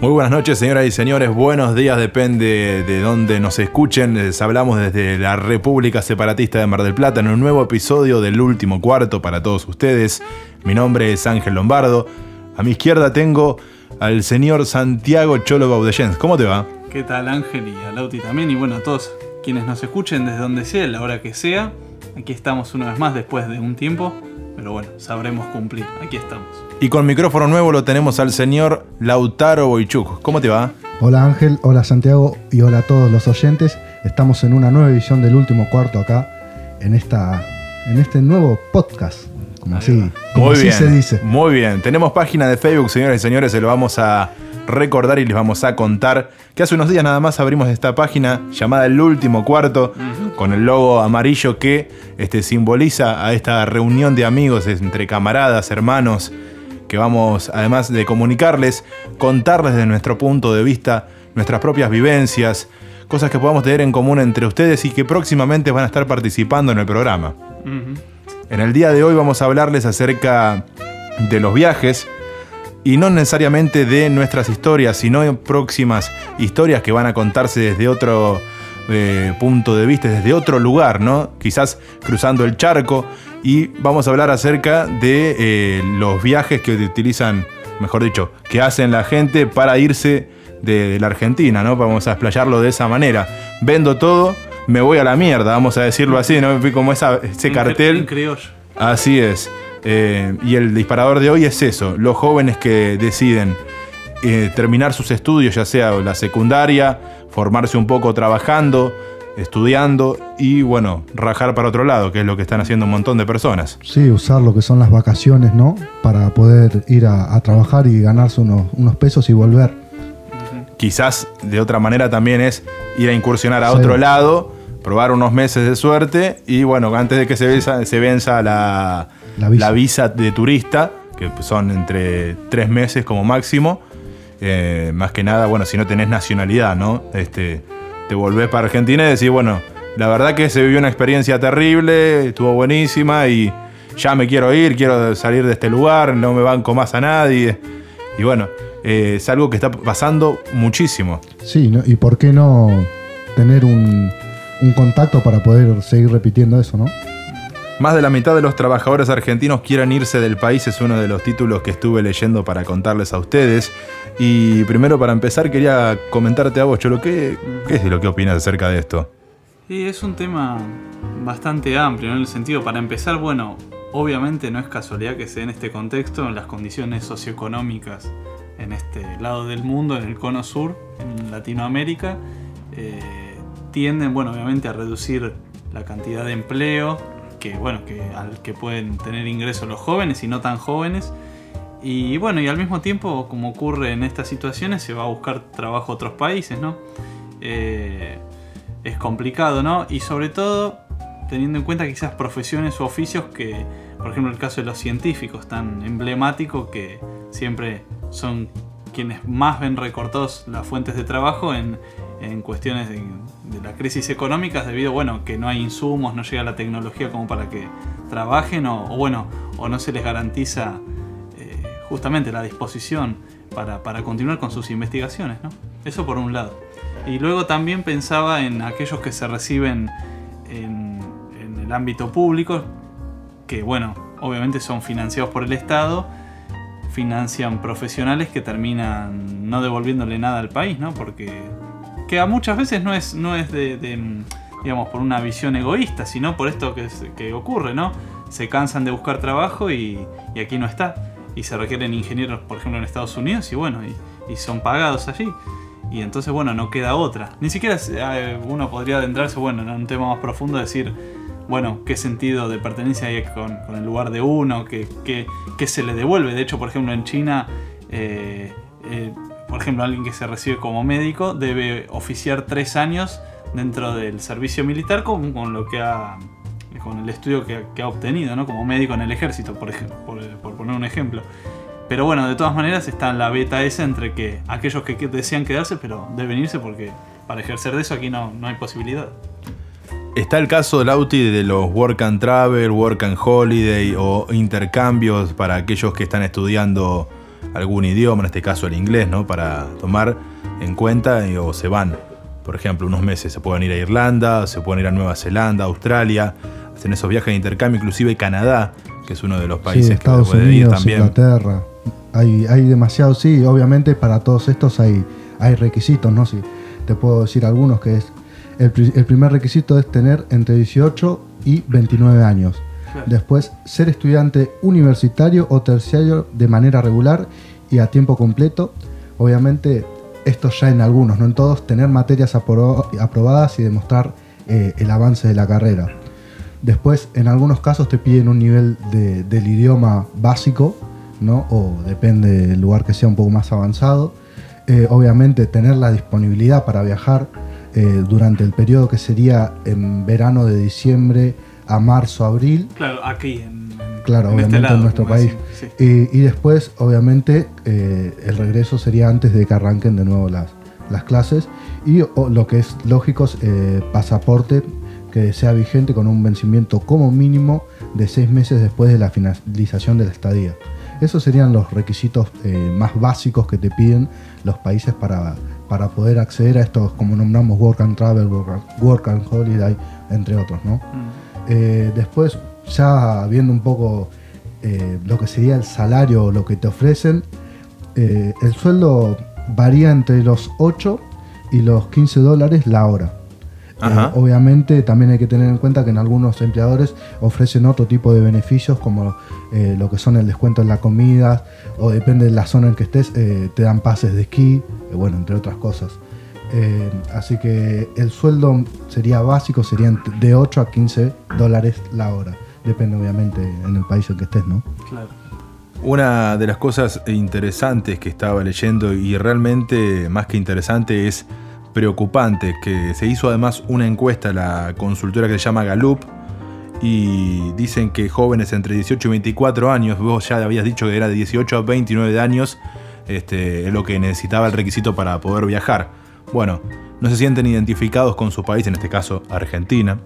Muy buenas noches, señoras y señores. Buenos días, depende de dónde nos escuchen. Les hablamos desde la República Separatista de Mar del Plata en un nuevo episodio del último cuarto para todos ustedes. Mi nombre es Ángel Lombardo. A mi izquierda tengo al señor Santiago Cholo Baudellens. ¿Cómo te va? ¿Qué tal Ángel y a Lauti también? Y bueno, a todos quienes nos escuchen desde donde sea, la hora que sea. Aquí estamos una vez más después de un tiempo. Pero bueno, sabremos cumplir. Aquí estamos. Y con micrófono nuevo lo tenemos al señor Lautaro Boichuk. ¿Cómo te va? Hola Ángel, hola Santiago y hola a todos los oyentes. Estamos en una nueva edición del último cuarto acá, en, esta, en este nuevo podcast. Como así, como Muy así bien. se dice. Muy bien. Tenemos página de Facebook, señoras y señores, se lo vamos a recordar y les vamos a contar que hace unos días nada más abrimos esta página llamada El Último Cuarto, con el logo amarillo que este, simboliza a esta reunión de amigos entre camaradas, hermanos, que vamos, además de comunicarles, contarles de nuestro punto de vista, nuestras propias vivencias, cosas que podamos tener en común entre ustedes y que próximamente van a estar participando en el programa. En el día de hoy vamos a hablarles acerca de los viajes y no necesariamente de nuestras historias, sino de próximas historias que van a contarse desde otro eh, punto de vista, desde otro lugar, ¿no? Quizás cruzando el charco y vamos a hablar acerca de eh, los viajes que utilizan, mejor dicho, que hacen la gente para irse de, de la Argentina, ¿no? Vamos a explayarlo de esa manera. Vendo todo, me voy a la mierda, vamos a decirlo así, ¿no? Como esa, ese En cartel. En. Así es. Eh, y el disparador de hoy es eso, los jóvenes que deciden eh, terminar sus estudios, ya sea la secundaria, formarse un poco trabajando, estudiando y bueno, rajar para otro lado, que es lo que están haciendo un montón de personas. Sí, usar lo que son las vacaciones, ¿no? Para poder ir a, a trabajar y ganarse unos, unos pesos y volver. Quizás de otra manera también es ir a incursionar a Sí. otro lado, probar unos meses de suerte y bueno, antes de que se venza, se venza la, La visa. la visa de turista, que son entre tres meses como máximo, eh, más que nada, bueno, si no tenés nacionalidad, ¿no? Este, te volvés para Argentina y decís, bueno, la verdad que se vivió una experiencia terrible, estuvo buenísima y ya me quiero ir, quiero salir de este lugar, no me banco más a nadie. Y bueno, eh, es algo que está pasando muchísimo. Sí, ¿no? y por qué no tener un, un contacto para poder seguir repitiendo eso, ¿no? Más de la mitad de los trabajadores argentinos quieren irse del país, es uno de los títulos que estuve leyendo para contarles a ustedes. Y primero para empezar quería comentarte a vos, Cholo, ¿qué, es de lo que opinas acerca de esto? Y es un tema bastante amplio. En el sentido, para empezar, bueno, obviamente no es casualidad que se en este contexto, en las condiciones socioeconómicas en este lado del mundo, en el cono sur, en Latinoamérica, eh, tienden, bueno, obviamente a reducir la cantidad de empleo que, bueno, que, al que pueden tener ingresos los jóvenes y no tan jóvenes. Y bueno, y al mismo tiempo, como ocurre en estas situaciones, se va a buscar trabajo a otros países, ¿no? Eh, es complicado, ¿no? Y sobre todo teniendo en cuenta quizás profesiones o oficios que, por ejemplo, el caso de los científicos, tan emblemático que siempre son quienes más ven recortados las fuentes de trabajo en, en cuestiones de, de la crisis económicas debido, bueno, que no hay insumos, no llega la tecnología como para que trabajen o, o bueno, o no se les garantiza eh, justamente la disposición para, para continuar con sus investigaciones, ¿no? Eso por un lado. Y luego también pensaba en aquellos que se reciben en, en el ámbito público, que bueno, obviamente son financiados por el Estado, financian profesionales que terminan no devolviéndole nada al país, ¿no? Porque que a muchas veces no es, no es de, de, digamos, por una visión egoísta, sino por esto que, que ocurre, ¿no? Se cansan de buscar trabajo y, aquí no está. Y se requieren ingenieros, por ejemplo, en Estados Unidos y bueno, y, son pagados allí. Y entonces, bueno, no queda otra. Ni siquiera eh, uno podría adentrarse, bueno, en un tema más profundo, decir, bueno, qué sentido de pertenencia hay con, con el lugar de uno, qué, qué- qué se le devuelve. De hecho, por ejemplo, en China, eh, eh, por ejemplo, alguien que se recibe como médico debe oficiar tres años dentro del servicio militar con, lo que ha con el estudio que, ha obtenido, ¿no? Como médico en el ejército, por, ejemplo, por, poner un ejemplo. Pero bueno, de todas maneras está la beta esa entre que aquellos que desean quedarse, pero deben irse porque para ejercer de eso aquí no, no hay posibilidad. Está el caso, Lauti, de los work and travel, work and holiday o intercambios para aquellos que están estudiando algún idioma, en este caso el inglés, ¿no? Para tomar en cuenta y- o se van. Por ejemplo, unos meses se pueden ir a Irlanda, se pueden ir a Nueva Zelanda, Australia, hacen esos viajes de intercambio, inclusive Canadá, que es uno de los países sí, que Estados puede ir Unidos, también. Inglaterra. Hay, hay demasiado, sí, obviamente para todos estos hay, hay requisitos, ¿no? Sí, te puedo decir algunos que es, el primer requisito es tener entre 18 y 29 años. Después, ser estudiante universitario o terciario de manera regular y a tiempo completo. Obviamente, esto ya en algunos, no en todos, tener materias apro- aprobadas y demostrar eh, el avance de la carrera. Después, en algunos casos te piden un nivel de- del idioma básico, ¿no? O depende del lugar que sea un poco más avanzado. Eh, obviamente, tener la disponibilidad para viajar eh, durante el periodo que sería en verano de diciembre a marzo, abril. Claro, aquí en, Claro, en este obviamente lado, en nuestro país. sí. Y, y después, obviamente, eh, el regreso sería antes de que arranquen de nuevo las, las clases. Y o, lo que es lógico es eh, pasaporte que sea vigente con un vencimiento como mínimo de seis meses después de la finalización de la estadía. Esos serían los requisitos eh, más básicos que te piden los países para, para poder acceder a estos, como nombramos, Work and Travel, Work and, work and Holiday, entre otros, ¿no? Mm. Eh, después, ya viendo un poco eh, lo que sería el salario o lo que te ofrecen, eh, el sueldo varía entre los 8 y los 15 dólares la hora. Eh, obviamente también hay que tener en cuenta que en algunos empleadores ofrecen otro tipo de beneficios como eh, lo que son el descuento en la comida o depende de la zona en que estés, eh, te dan pases de esquí, bueno, entre otras cosas. Eh, así que el sueldo sería básico, serían de 8 a 15 dólares la hora. Depende obviamente en el país en que estés, ¿no? Claro. Una de las cosas interesantes que estaba leyendo y realmente más que interesante es preocupante que se hizo además una encuesta a la consultora que se llama Gallup y dicen que jóvenes entre 18 y 24 años, vos ya habías dicho que era de 18 a 29 años, este, es lo que necesitaba el requisito para poder viajar. Bueno, no se sienten identificados con su país, en este caso Argentina,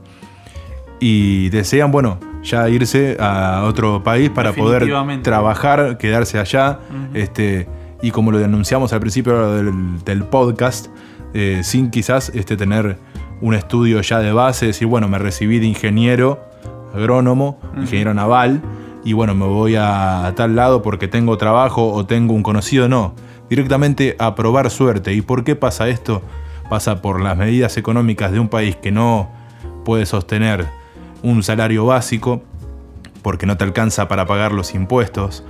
y desean, bueno, ya irse a otro país para poder trabajar, quedarse allá, este, y como lo anunciamos al principio del, del podcast, eh, sin quizás este, tener un estudio ya de base, decir, bueno, me recibí de ingeniero, agrónomo, ingeniero naval, y bueno, me voy a, a tal lado porque tengo trabajo o tengo un conocido, no. Directamente a probar suerte. ¿Y por qué pasa esto? Pasa por las medidas económicas de un país que no puede sostener un salario básico, porque no te alcanza para pagar los impuestos,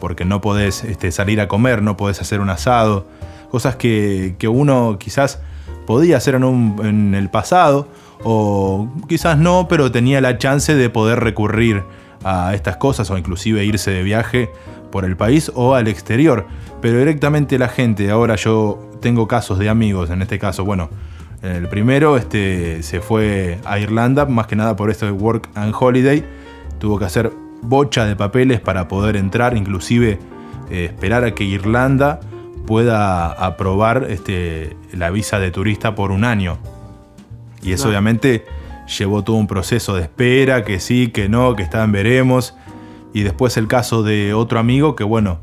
porque no podés este, salir a comer, no podés hacer un asado, cosas que, que uno quizás podía hacer en, un- en el pasado, o quizás no, pero tenía la chance de poder recurrir a estas cosas o inclusive irse de viaje por el país o al exterior. Pero directamente la gente, ahora yo tengo casos de amigos, en este caso, bueno, el primero este, se fue a Irlanda, más que nada por esto de Work and Holiday. Tuvo que hacer bocha de papeles para poder entrar, inclusive eh, esperar a que Irlanda pueda aprobar este, la visa de turista por un año. Y eso Claro. obviamente llevó todo un proceso de espera, que sí, que no, que está en veremos. Y después el caso de otro amigo que, bueno,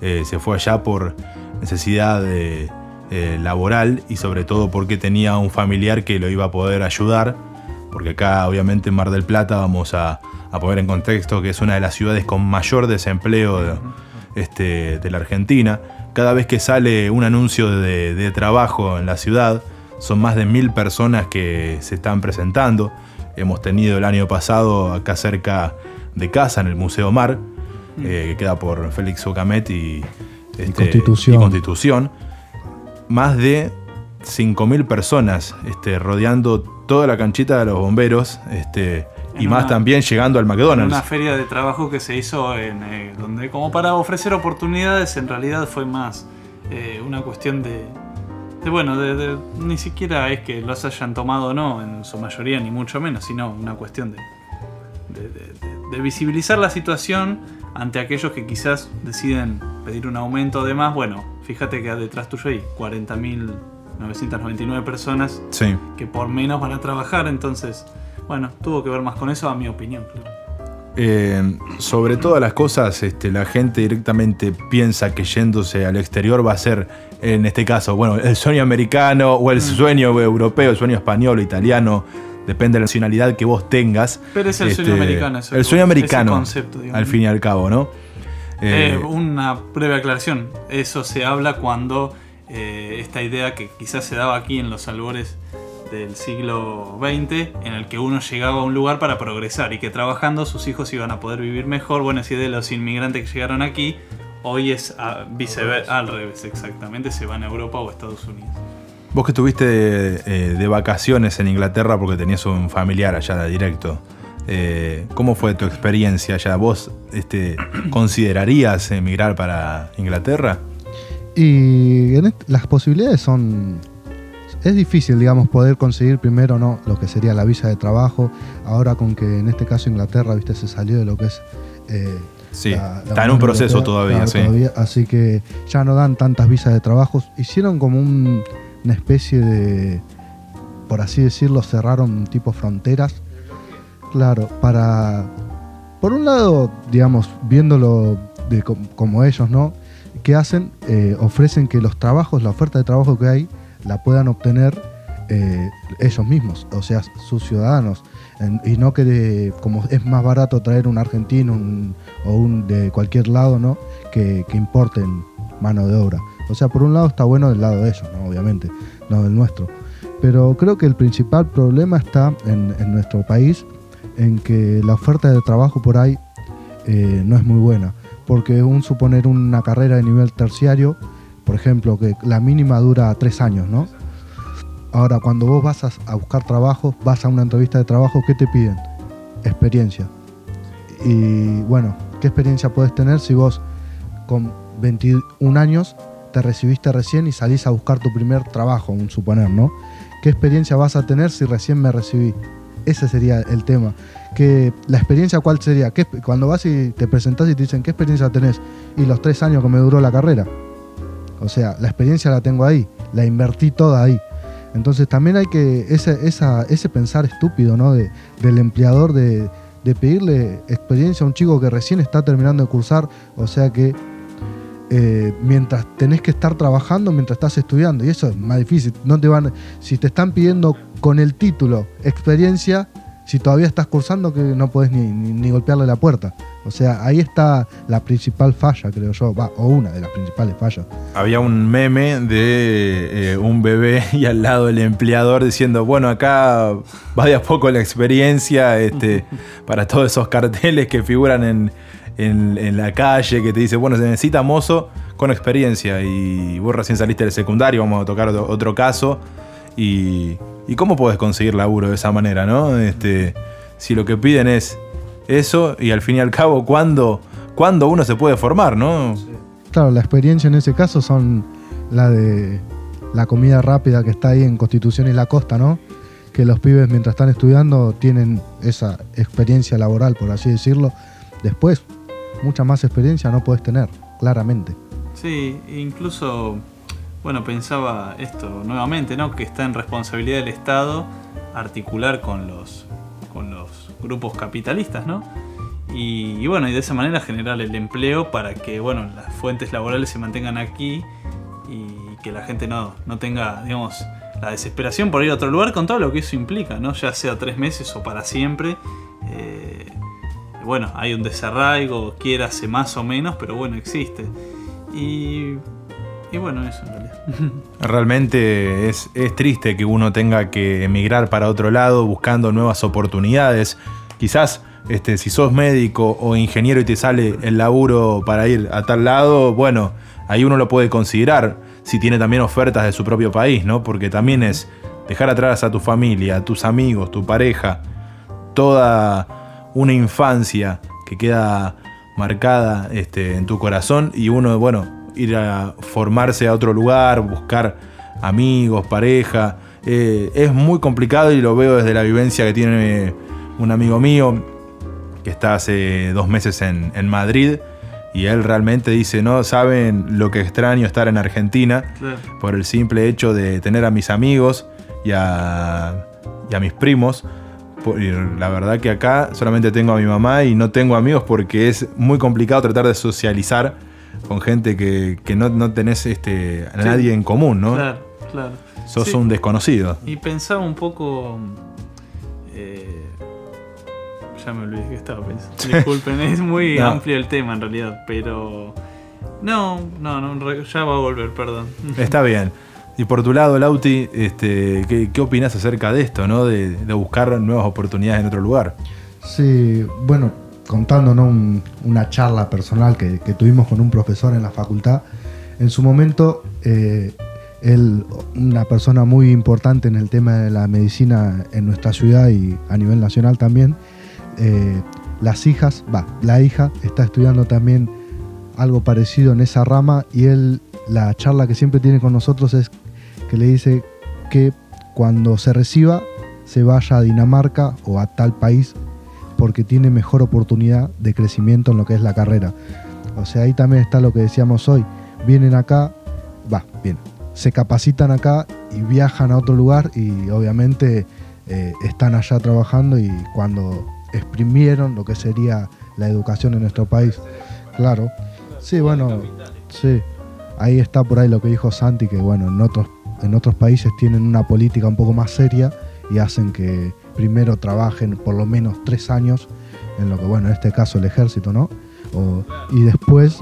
eh, se fue allá por necesidad de, eh, laboral y sobre todo porque tenía un familiar que lo iba a poder ayudar. Porque acá, obviamente, en Mar del Plata vamos a, a poner en contexto que es una de las ciudades con mayor desempleo de, este, la Argentina. Cada vez que sale un anuncio de, de trabajo en la ciudad, son más de mil personas que se están presentando. Hemos tenido el año pasado acá cerca de casa, en el Museo Mar, eh, que queda por Félix Ocamet y, este, Constitución. y Constitución. Más de 5.000 personas este, rodeando toda la canchita de los bomberos este, y más una- también llegando al McDonald's. una feria de trabajo que se hizo en eh, donde como para ofrecer oportunidades en realidad fue más eh, una cuestión de, de bueno de, de- ni siquiera es que los hayan tomado o no en su mayoría ni mucho menos sino una cuestión de, de, de- visibilizar la situación ante aquellos que quizás deciden pedir un aumento de más bueno fíjate que detrás tuyo hay 40.999 personas Sí. que por menos van a trabajar entonces bueno tuvo que ver más con eso a mi opinión claro. eh, sobre todas las cosas, este, la gente directamente piensa que yéndose al exterior va a ser, en este caso, bueno, el sueño americano o el sueño europeo, el sueño español o italiano, depende de la nacionalidad que vos tengas. Pero es el sueño Este, americano. ese- el sueño americano, concepto, digamos. al fin y al cabo, ¿no? Eh, Eh, una breve aclaración. Eso se habla cuando eh, esta idea que quizás se daba aquí en los albores del siglo XX, en el que uno llegaba a un lugar para progresar y que trabajando sus hijos iban a poder vivir mejor. Bueno, si de los inmigrantes que llegaron aquí, hoy es a- viceversa, al revés, exactamente, se van a Europa o a Estados Unidos. Vos que estuviste de, de vacaciones en Inglaterra porque tenías un familiar allá de directo, eh, ¿cómo fue tu experiencia allá? ¿Vos este, considerarías emigrar para Inglaterra? Y en las posibilidades son... Es difícil, digamos, poder conseguir primero no lo que sería la visa de trabajo. Ahora con que en este caso Inglaterra, viste, se salió de lo que es... eh, Sí, la- la está en un proceso todavía, claro, sí. así que ya no dan tantas visas de trabajo. Hicieron como un- una especie de, por así decirlo, cerraron tipo fronteras. Claro, para, por un lado, digamos, viéndolo de com- como ellos, ¿no? ¿Qué hacen? Eh, ofrecen que los trabajos, la oferta de trabajo que hay, la puedan obtener eh, ellos mismos, o sea, sus ciudadanos. Y no que de- como es más barato traer un argentino o un de cualquier lado, ¿no? Que, que importen mano de obra. O sea, por un lado está bueno del lado de ellos, ¿no? Obviamente, no del nuestro. Pero creo que el principal problema está en, nuestro país, en que la oferta de trabajo por ahí eh, no es muy buena. Porque un suponer una carrera de nivel terciario, por ejemplo, que la mínima dura tres años, ¿no? Ahora, cuando vos vas a, a buscar trabajo, vas a una entrevista de trabajo, ¿qué te piden? Experiencia. Y bueno, ¿qué experiencia puedes tener si vos con 21 años te recibiste recién y salís a buscar tu primer trabajo, un suponer, ¿no? ¿Qué experiencia vas a tener si recién me recibí? Ese sería el tema. Que la experiencia cuál sería? ¿Qué, cuando vas y te presentás y te dicen, ¿qué experiencia tenés? Y los tres años que me duró la carrera. O sea, la experiencia la tengo ahí, la invertí toda ahí. Entonces también hay que, ese, pensar estúpido, ¿no? De, del empleador de pedirle experiencia a un chico que recién está terminando de cursar, o sea que eh, mientras tenés que estar trabajando mientras estás estudiando, y eso es más difícil. No te van, si te están pidiendo con el título experiencia, si todavía estás cursando, que no podés ni, ni- ni golpearle la puerta. O sea, ahí está la principal falla, creo yo, va, o una de las principales fallas. Había un meme de eh, un bebé y al lado el empleador diciendo, bueno, acá va de a poco la experiencia este, para todos esos carteles que figuran en, en- la calle, que te dice, bueno, se necesita mozo con experiencia y vos recién saliste del secundario, vamos a tocar otro, otro caso. Y, ¿Y cómo podés conseguir laburo de esa manera, no? Este, si lo que piden es eso y al fin y al cabo, ¿cuándo, cuándo uno se puede formar, no? Claro, la experiencia en ese caso son la de la comida rápida que está ahí en Constitución y la Costa, ¿no? Que los pibes mientras están estudiando tienen esa experiencia laboral, por así decirlo. Después, mucha más experiencia no puedes tener, claramente. Sí, incluso, bueno, pensaba esto nuevamente, ¿no? Que está en responsabilidad del Estado articular con los, con los grupos capitalistas, ¿no? Y, y bueno, y de esa manera generar el empleo para que, bueno, las fuentes laborales se mantengan aquí y que la gente no, no tenga, digamos, la desesperación por ir a otro lugar con todo lo que eso implica, ¿no? Ya sea tres meses o para siempre. Eh, bueno, hay un desarraigo, quiérase más o menos, pero bueno, existe. Y, y bueno, eso en realidad. Realmente es, es triste que uno tenga que emigrar para otro lado buscando nuevas oportunidades. Quizás este, si sos médico o ingeniero y te sale el laburo para ir a tal lado, bueno, ahí uno lo puede considerar si tiene también ofertas de su propio país, ¿no? Porque también es dejar atrás a tu familia, a tus amigos, tu pareja, toda una infancia que queda marcada este, en tu corazón y uno, bueno, ir a formarse a otro lugar, buscar amigos, pareja. eh, es muy complicado y lo veo desde la vivencia que tiene un amigo mío que está hace dos meses en, en Madrid y él realmente dice, no saben lo que extraño estar en Argentina Claro. por el simple hecho de tener a mis amigos y a, y a mis primos, y la verdad que acá solamente tengo a mi mamá y no tengo amigos porque es muy complicado tratar de socializar con gente que, que no, no tenés este, a Sí. nadie en común, ¿no? Claro, claro. Sos Sí. un desconocido. Y pensaba un poco. eh, ya me olvidé que estaba pensando. Disculpen, es muy No. amplio el tema en realidad, pero. No, no, no, ya va a volver, perdón. Está bien. Y por tu lado, Lauti, este, ¿qué, qué opinas acerca de esto, ¿no? De, buscar nuevas oportunidades en otro lugar. Sí, bueno, contándonos un- una charla personal que, que tuvimos con un profesor en la facultad, en su momento, eh, él, una persona muy importante en el tema de la medicina en nuestra ciudad y a nivel nacional también, eh, las hijas, va, la hija está estudiando también algo parecido en esa rama y él, la charla que siempre tiene con nosotros es que le dice que cuando se reciba se vaya a Dinamarca o a tal país porque tiene mejor oportunidad de crecimiento en lo que es la carrera. O sea, ahí también está lo que decíamos hoy. Vienen acá, va, bien, se capacitan acá y viajan a otro lugar y obviamente eh, están allá trabajando y cuando exprimieron lo que sería la educación en nuestro país. Claro. Sí, bueno, sí. Ahí está por ahí lo que dijo Santi, que bueno, en otros, en otros países tienen una política un poco más seria y hacen que primero trabajen por lo menos tres años en lo que, bueno, en este caso el ejército, ¿no? O- y después,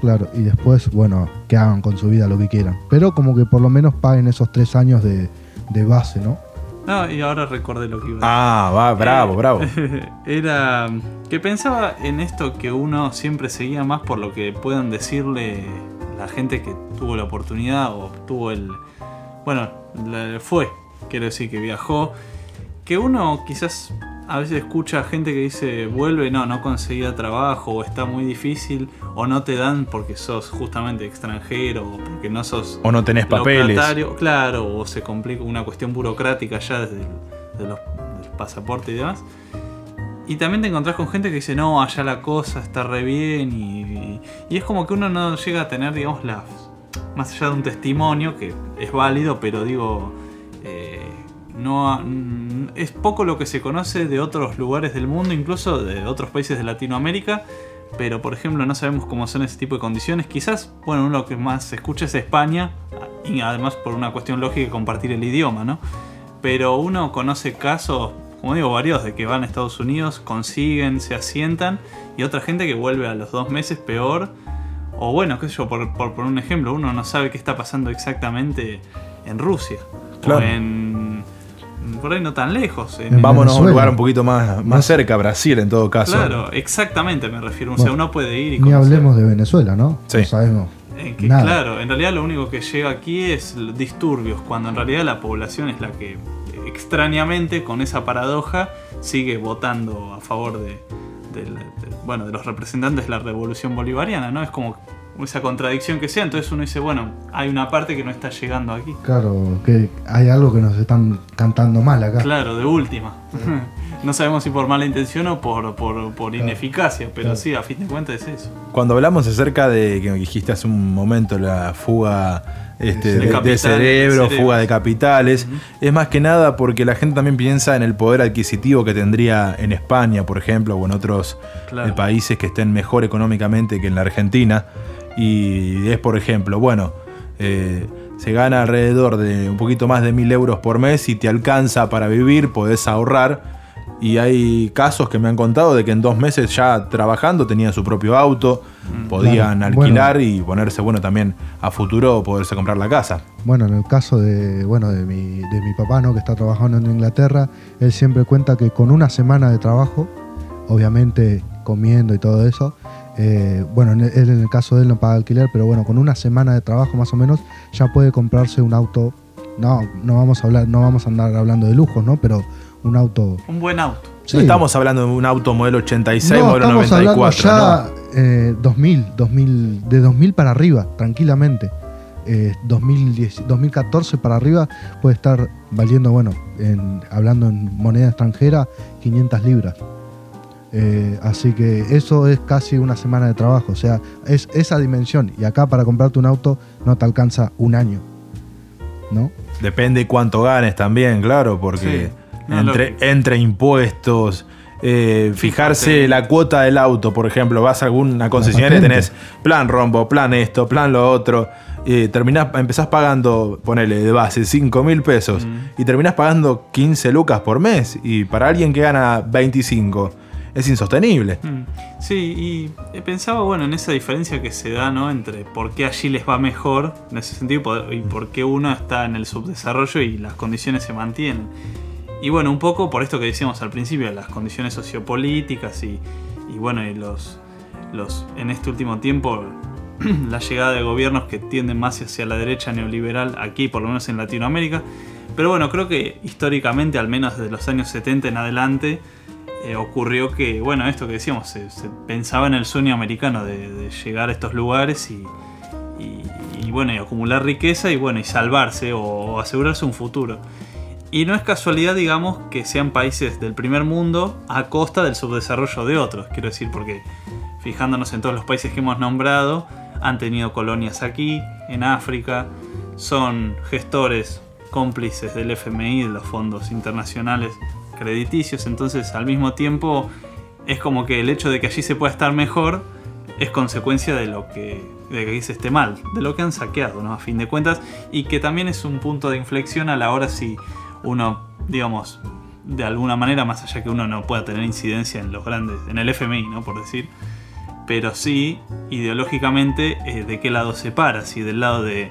claro, y después, bueno, que hagan con su vida lo que quieran. Pero como que por lo menos paguen esos tres años de, de base, ¿no? No, y ahora recordé lo que iba a decir. Ah, va, bravo, Eh, bravo. Era que pensaba en esto que uno siempre seguía más por lo que puedan decirle la gente que tuvo la oportunidad o tuvo el... Bueno, la- fue, quiero decir que viajó. Que uno quizás a veces escucha gente que dice, vuelve, no, no conseguía trabajo, o está muy difícil, o no te dan porque sos justamente extranjero, o porque no sos O no tenés papeles. claro, o se complica una cuestión burocrática ya desde el de los, del pasaporte y demás. Y también te encontrás con gente que dice, no, allá la cosa está re bien. Y, y- y es como que uno no llega a tener, digamos, las. Más allá de un testimonio, que es válido, pero digo. eh, no, es poco lo que se conoce de otros lugares del mundo, incluso de otros países de Latinoamérica. Pero, por ejemplo, no sabemos cómo son ese tipo de condiciones. Quizás, bueno, uno lo que más se escucha es España. Y además por una cuestión lógica, compartir el idioma, ¿no? Pero uno conoce casos, como digo, varios de que van a Estados Unidos, consiguen, se asientan, y otra gente que vuelve a los dos meses peor. O bueno, qué sé yo, por, por poner un ejemplo, uno no sabe qué está pasando exactamente en Rusia. Claro. O en. Por ahí no tan lejos. en- En Vámonos a un lugar un poquito más, más cerca, Brasil en todo caso. Claro, exactamente me refiero. O sea, Bueno, uno puede ir y Ni conocer. hablemos de Venezuela, ¿no? Sí. No sabemos. Que, Nada. claro, en realidad lo único que llega aquí es disturbios, cuando en realidad la población es la que extrañamente, con esa paradoja, sigue votando a favor de, del- del- bueno, de los representantes de la revolución bolivariana, ¿no? Es como esa contradicción que sea, entonces uno dice, bueno, hay una parte que no está llegando aquí. Claro, que hay algo que nos están cantando mal acá. Claro, de última. no sabemos si por mala intención o por, por, por ineficacia, pero Claro. sí, a fin de cuentas es eso. Cuando hablamos acerca de que dijiste hace un momento la fuga este, De de, de capitales, cerebro, de fuga de capitales, es más que nada porque la gente también piensa en el poder adquisitivo que tendría en España, por ejemplo, o en otros Claro. eh, países que estén mejor económicamente que en la Argentina. Y es, por ejemplo, bueno, eh, se gana alrededor de un poquito más de mil euros por mes y te alcanza para vivir, podés ahorrar. Y hay casos que me han contado de que en dos meses ya trabajando tenían su propio auto, podían Claro, alquilar y ponerse, bueno, también a futuro poderse comprar la casa. Bueno, en el caso de, bueno, de, mi, de mi papá, ¿no? que está trabajando en Inglaterra, él siempre cuenta que con una semana de trabajo, obviamente comiendo y todo eso, eh, bueno, en en el caso de él no paga alquiler, pero bueno, con una semana de trabajo más o menos ya puede comprarse un auto. No, no vamos a hablar, no vamos a andar hablando de lujos, ¿no? Pero un auto. Un buen auto. Sí. No estamos hablando de un auto modelo 86, no, modelo estamos 94. hablando ¿no? ya eh, 2000, 2000, de 2000 para arriba, tranquilamente. Eh, 2010, 2014 para arriba puede estar valiendo, bueno, en- hablando en moneda extranjera, 500 libras. Eh, así que eso es casi una semana de trabajo, o sea, es esa dimensión. Y acá para comprarte un auto no te alcanza un año, ¿no? Depende cuánto ganes también, claro, porque Sí. No, entre, impuestos, eh, fijarse Fíjate. la cuota del auto, por ejemplo, vas a alguna concesionaria y tenés plan rombo, plan esto, plan lo otro. eh, terminás, empezás pagando, ponele de base 5 mil pesos y terminás pagando 15 lucas por mes. Y para alguien que gana 25 es insostenible. Mm. Sí, y eh, pensaba, bueno, en esa diferencia que se da, ¿no? Entre por qué allí les va mejor, en ese sentido, y por- y por qué uno está en el subdesarrollo y las condiciones se mantienen. Y bueno, un poco por esto que decíamos al principio, las condiciones sociopolíticas y, y bueno, y los, los, en este último tiempo, la llegada de gobiernos que tienden más hacia la derecha neoliberal, aquí por lo menos en Latinoamérica. Pero bueno, creo que históricamente, al menos desde los años 70 en adelante, eh, ocurrió que, bueno, esto que decíamos, se, pensaba en el sueño americano de, llegar a estos lugares y, y- bueno, y acumular riqueza y bueno, y salvarse o asegurarse un futuro. Y no es casualidad, digamos, que sean países del primer mundo a costa del subdesarrollo de otros. Quiero decir, porque fijándonos en todos los países que hemos nombrado, han tenido colonias aquí, en África, son gestores cómplices del FMI, de los fondos internacionales crediticios. Entonces, al mismo tiempo, es como que el hecho de que allí se pueda estar mejor es consecuencia de lo que de que se esté mal, de lo que han saqueado, ¿no? A fin de cuentas, y que también es un punto de inflexión a la hora si uno, digamos, de alguna manera, más allá que uno no pueda tener incidencia en los grandes, en el FMI, ¿no? Por decir, pero sí, ideológicamente, eh, de qué lado se para, si del lado de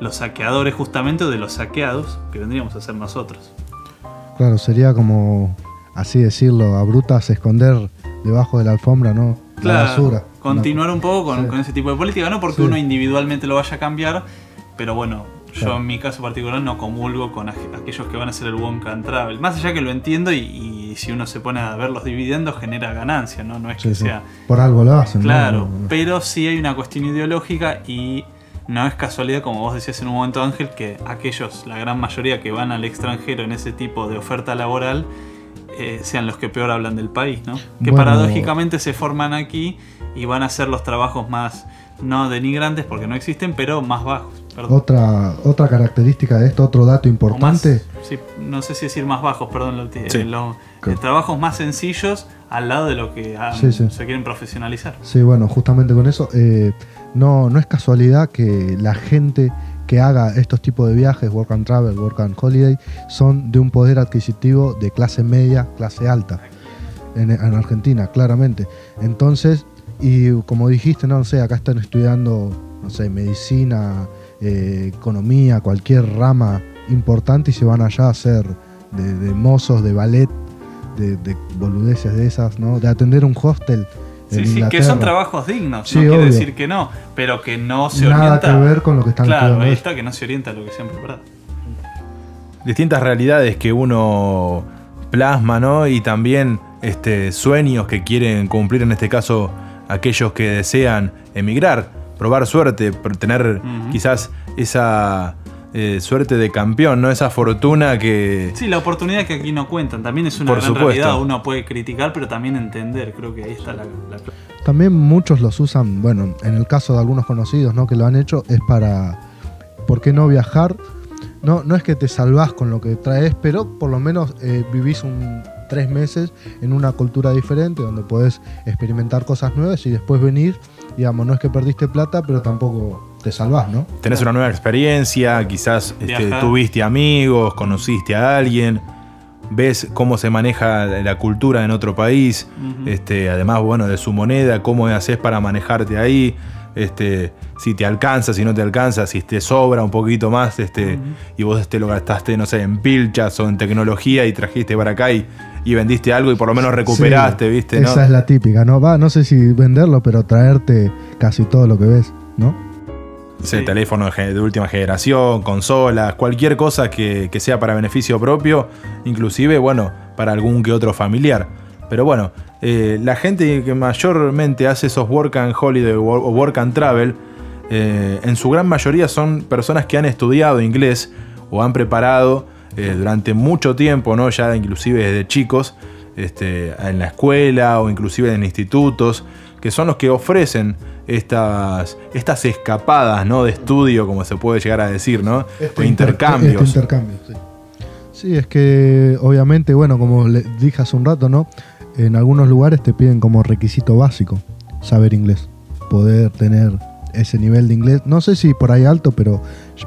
los saqueadores justamente o de los saqueados, que vendríamos a ser nosotros. Claro, sería como, así decirlo, a brutas esconder debajo de la alfombra, ¿no? La basura. Continuar un poco con, Sí. con ese tipo de política, no porque Sí. uno individualmente lo vaya a cambiar, pero bueno, yo Claro. en mi caso particular no comulgo con aquellos que van a hacer el one can travel. Más allá que lo entiendo y, y si uno se pone a ver los dividendos genera ganancia, ¿no? No es Sí, que sea... Por algo lo hacen. Claro, no. pero sí hay una cuestión ideológica y no es casualidad, como vos decías en un momento Ángel, que aquellos, la gran mayoría que van al extranjero en ese tipo de oferta laboral, eh, sean los que peor hablan del país, ¿no? Que Bueno. paradójicamente se forman aquí y van a hacer los trabajos más, no denigrantes porque no existen, pero más bajos. Perdón. Otra, otra característica de esto, otro dato más- importante, sí, no sé si decir más bajos, perdón, lo, Sí. lo- Claro. eh, trabajos más sencillos al lado de lo que ah, Sí, sí. se quieren profesionalizar. sí, bueno, justamente con eso, eh, no, no es casualidad que la gente que haga estos tipos de viajes, work and travel, work and holiday, son de un poder adquisitivo de clase media, clase alta, en, en Argentina, claramente. Entonces, y como dijiste, no, sé, acá están estudiando, no sé, medicina, eh, economía, cualquier rama importante y se van allá a hacer de, de mozos, de ballet, de, de boludeces de esas, ¿no? De atender un hostel. Sí, sí, que son trabajos dignos, Sí, no quiere obvio. decir que no, pero que no se Nada orienta. que ver con lo que están Claro, ahí está, que no se orienta a lo que se han preparado. distintas realidades que uno plasma, ¿no? Y también este, sueños que quieren cumplir, en este caso, aquellos que desean emigrar, probar suerte, tener quizás esa eh, suerte de campeón, ¿no? Esa fortuna que... Sí, la oportunidad que aquí no cuentan también es una Por gran supuesto. realidad. Uno puede criticar, pero también entender. Creo que ahí está la. la- También muchos los usan, bueno, en el caso de algunos conocidos, ¿no? Que lo han hecho, es para, ¿por qué no viajar? No, no es que te salvás con lo que traes, pero por lo menos eh, vivís un tres meses en una cultura diferente, donde podés experimentar cosas nuevas y después venir, digamos, no es que perdiste plata, pero tampoco te salvás, ¿no? Tenés una nueva experiencia, quizás este, tuviste amigos, conociste a alguien, ves cómo se maneja la cultura en otro país, este, además, bueno, de su moneda, cómo haces para manejarte ahí, este, si te alcanza, si no te alcanza, si te sobra un poquito más, este, y vos te lo gastaste, no sé, en pilchas o en tecnología y trajiste para acá y, y vendiste algo y por lo menos recuperaste, Sí, ¿viste? ¿no? Esa es la típica, ¿no? Va, no sé si venderlo, pero traerte casi todo lo que ves, ¿no? Sí, Sí. teléfono de última generación, consolas, cualquier cosa que, que sea para beneficio propio, inclusive, bueno, para algún que otro familiar. Pero bueno, eh, la gente que mayormente hace esos work and holiday o o work and travel, eh, en su gran mayoría son personas que han estudiado inglés o han preparado eh, durante mucho tiempo, ¿no? ya inclusive desde chicos, este, en la escuela o inclusive en institutos, que son los que ofrecen estas, estas escapadas ¿no? de estudio, como se puede llegar a decir, ¿no? o Este intercambios. inter- este intercambio, sí. Sí, es que obviamente, bueno, como le dije hace un rato, ¿no? En algunos lugares te piden como requisito básico saber inglés, poder tener ese nivel de inglés. No sé si por ahí alto, pero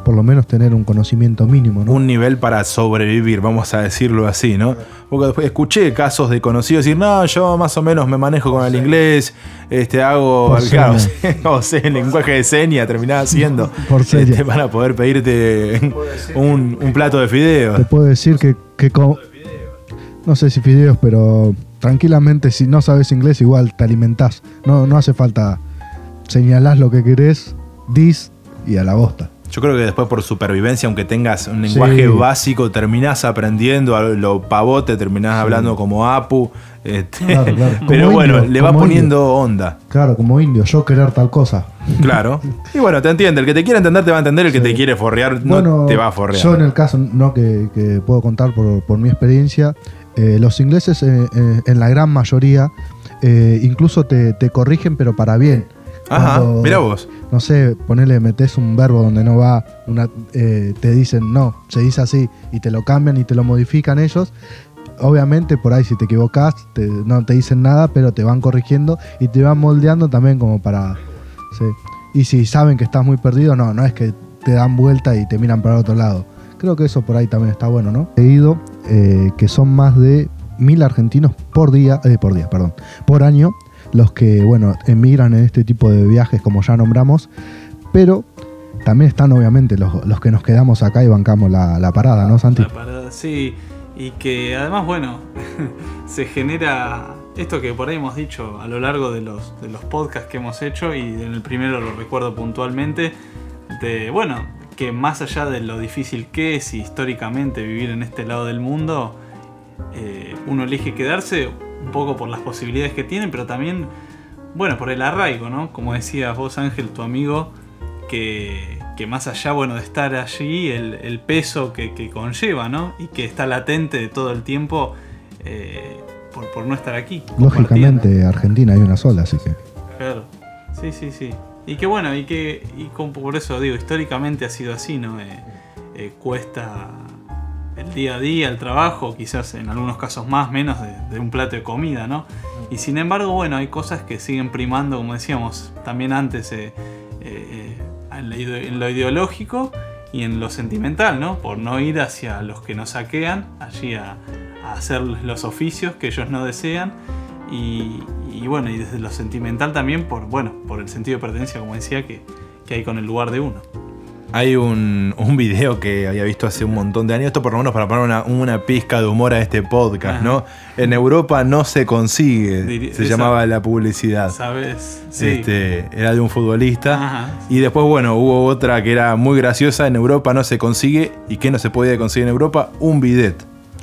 por lo menos tener un conocimiento mínimo, ¿no? Un nivel para sobrevivir, vamos a decirlo así, ¿no? Porque después escuché casos de conocidos decir, no, yo más o menos me manejo con el inglés, este, hago, claro, señas. o sea, el lenguaje de señas terminaba haciendo. Por este, para poder pedirte un, un plato de Te fideos. puedo decir que, que co- no sé si fideos, pero tranquilamente si no sabes inglés igual te alimentás. No, no hace falta señalar lo que querés, dis y a la bosta. Yo creo que después por supervivencia, aunque tengas un lenguaje Sí. básico, terminás aprendiendo a lo pavote, terminás hablando como Apu. este, Claro, claro. Pero Como bueno, indio, le va poniendo onda. Claro, como indio, yo querer tal cosa. Claro. Y bueno, te entiende. El que te quiere entender te va a entender. El que Sí. te quiere forrear no Bueno, te va a forrear. Yo en el caso, no que, que puedo contar por, por mi experiencia, eh, los ingleses eh, eh, en la gran mayoría incluso te, te corrigen pero para bien. Ajá, mira vos. No sé, ponele, metes un verbo donde no va, una, eh, te dicen no, se dice así y te lo cambian y te lo modifican ellos. Obviamente por ahí si te equivocas te- no te dicen nada, pero te van corrigiendo y te van moldeando también como para... sí. Y si saben que estás muy perdido, no, no es que te dan vuelta y te miran para otro lado. Creo que eso por ahí también está bueno, ¿no? He ido eh, que son más de mil argentinos por día, eh, por día, perdón, por año, los que, bueno, emigran en este tipo de viajes como ya nombramos, pero también están obviamente los, los que nos quedamos acá y bancamos la, la parada, ¿no, Santi? La parada, sí. Y que además, bueno, se genera esto que por ahí hemos dicho a lo largo de los, de los podcasts que hemos hecho, y en el primero lo recuerdo puntualmente, de, bueno, que más allá de lo difícil que es históricamente vivir en este lado del mundo, eh, uno elige quedarse un poco por las posibilidades que tiene, pero también, bueno, por el arraigo, ¿no? Como decías vos, Ángel, tu amigo, que, que más allá, bueno, de estar allí, el, el peso que, que conlleva, ¿no? Y que está latente de todo el tiempo eh, por, por no estar aquí. Lógicamente Argentina hay una sola, así que... Claro. Sí, sí, sí. Y que bueno, y que y como por eso digo, históricamente ha sido así, ¿no? Eh, eh, cuesta el día a día, el trabajo, quizás en algunos casos más, menos de, un plato de comida, ¿no? Y sin embargo, bueno, hay cosas que siguen primando, como decíamos también antes, eh, eh, en, lo ideológico y en lo sentimental, ¿no? Por no ir hacia los que nos saquean, allí a, hacer los oficios que ellos no desean. Y, bueno, y desde lo sentimental también por, bueno, por el sentido de pertenencia, como decía, que hay con el lugar de uno. Hay un, un video que había visto hace un montón de años, esto por lo menos para poner una, una pizca de humor a este podcast, Ajá. ¿no? En Europa no se consigue, se esa- llamaba la publicidad. ¿Sabes? Sí. Este, era de un futbolista. Ajá. Y después, bueno, hubo otra que era muy graciosa, en Europa no se consigue. ¿Y qué no se podía conseguir en Europa? Un bidet.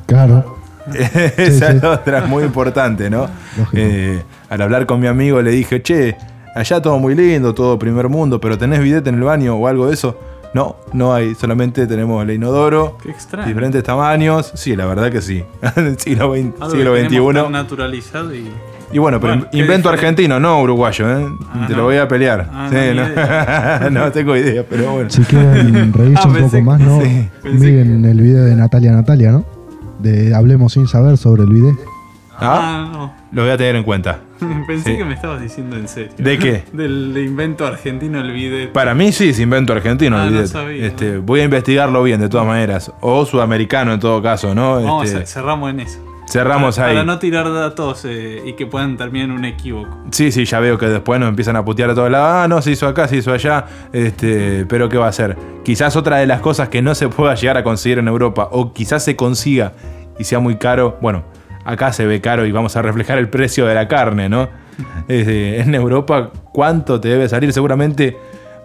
Claro. Esa sí. es otra muy importante, ¿no? Eh, al hablar con mi amigo le dije, che, allá todo muy lindo, todo primer mundo, pero ¿tenés bidet en el baño o algo de eso? No, no hay, solamente tenemos el inodoro, Qué extraño. diferentes tamaños. Sí, la verdad que sí. siglo, XX, Algo siglo que tan naturalizado y. Y bueno, pero Bueno, invento argentino, no uruguayo, ¿eh? Ah, Te no. lo voy a pelear. Ah, Sí, no, no, no tengo idea, pero bueno. Si quieren reírse Ah, un poco más, ¿no? sí, Miren el video de Natalia Natalia, ¿no? De Hablemos sin saber sobre el video. Ah, Ah, lo voy a tener en cuenta. no. Pensé Sí. que me estabas diciendo en serio. ¿De qué? Del invento argentino, el bidet. Para mí sí es invento argentino Ah, el no bidet. sabía. Este, voy a investigarlo bien de todas maneras. O sudamericano en todo caso, ¿no? Vamos, Este, a- cerramos en eso. cerramos para, ahí. Para no tirar datos eh, y que puedan terminar en un equívoco. Sí, sí, ya veo que después nos empiezan a putear a todos lados. Ah, no, se hizo acá, se hizo allá. Este, pero ¿qué va a hacer? Quizás otra de las cosas que no se pueda llegar a conseguir en Europa, o quizás se consiga y sea muy caro. Bueno, acá se ve caro y vamos a reflejar el precio de la carne, ¿no? En Europa, ¿cuánto te debe salir? Seguramente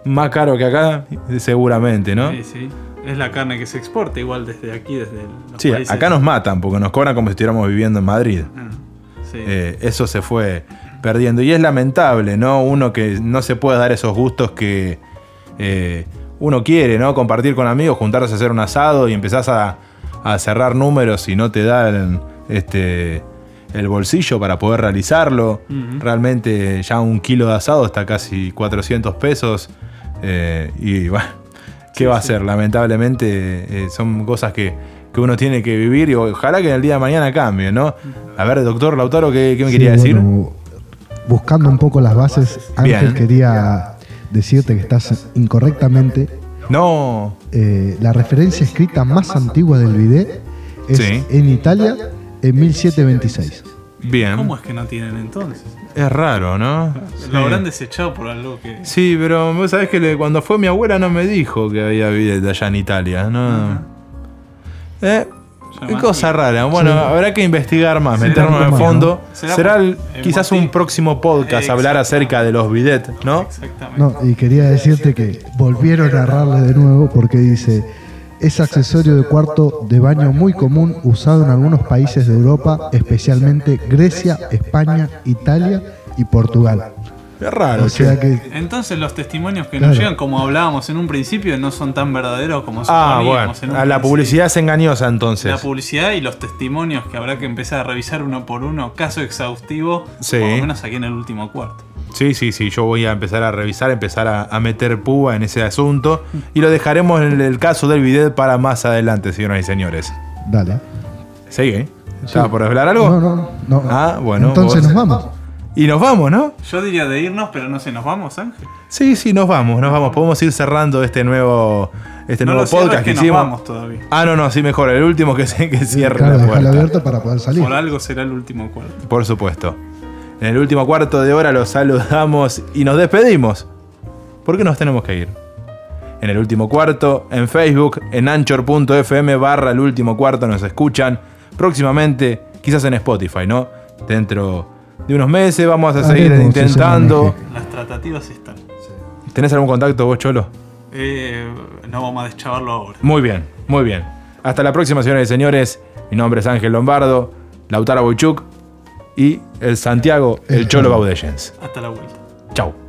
más caro que acá, seguramente, ¿no? Sí, sí. Es la carne que se exporta igual desde aquí, desde los Sí, países. acá nos matan porque nos cobran como si estuviéramos viviendo en Madrid. Ah, sí. Eh, eso se fue perdiendo. Y es lamentable, ¿no? Uno que no se puede dar esos gustos que eh, uno quiere, ¿no? Compartir con amigos, juntarse a hacer un asado y empezás a, a cerrar números y no te dan este, el bolsillo para poder realizarlo. Realmente ya un kilo de asado está casi 400 pesos. eh, y bueno, ¿qué Sí, va a sí. ser? Lamentablemente eh, son cosas que, que uno tiene que vivir y ojalá que en el día de mañana cambie, ¿no? A ver, doctor Lautaro, ¿qué, qué me Sí, quería decir? bueno, buscando un poco las bases, Ángel Bien. quería decirte que estás incorrectamente. No. Eh, la referencia escrita más antigua del bidet es Sí. en Italia en 1726. Bien. ¿Cómo es que no tienen entonces? Es raro, ¿no? Lo Sí. habrán desechado por algo que. Sí, pero vos sabés que cuando fue mi abuela no me dijo que había bidet allá en Italia, ¿no? Eh, qué cosa rara. Bueno, Sí. habrá que investigar más, meternos en fondo. ¿no? Será, Será el- por- quizás un próximo podcast hablar acerca de los bidet, ¿no? Exactamente. No, y quería decirte que volvieron a narrarle de nuevo porque dice, es accesorio de cuarto de baño muy común usado en algunos países de Europa, especialmente Grecia, España, Italia y Portugal. Es raro, O sea che. que Entonces los testimonios que Claro. nos llegan, como hablábamos en un principio, no son tan verdaderos como Ah, suponíamos bueno. en un a la principio. publicidad es engañosa entonces. La publicidad y los testimonios que habrá que empezar a revisar uno por uno, caso exhaustivo, Sí. por lo menos aquí en el último cuarto. Sí, sí, sí, yo voy a empezar a revisar, empezar a, a meter púa en ese asunto y lo dejaremos en el caso del bidet para más adelante, señoras y señores. dale. Sigue. ¿Estaba por hablar algo? No, no, no. Ah, bueno, Entonces vos- nos vamos. Y nos vamos, ¿no? Yo diría de irnos, pero no sé, ¿nos vamos, Ángel? Sí, sí, nos vamos, nos vamos. Podemos ir cerrando este nuevo, este no nuevo podcast que, que nos hicimos. vamos todavía. Ah, no, no, sí, mejor. El último que, se- que cierre Claro, la puerta. abierto para poder salir. Por algo será el último cuarto. Por supuesto. En el último cuarto de hora los saludamos y nos despedimos. ¿Por qué nos tenemos que ir? En el último cuarto, en Facebook, en anchor.fm barra el último cuarto nos escuchan. Próximamente, quizás en Spotify, ¿no? Dentro de unos meses vamos a seguir Haremos ese intentando. Las tratativas están. ¿Tenés algún contacto vos, Cholo? Eh, no vamos a deschavarlo ahora. Muy bien, muy bien. Hasta la próxima, señoras y señores. Mi nombre es Ángel Lombardo, Lautaro Boychuk y el Santiago, el Cholo. Baudellens. Hasta la vuelta. Chau.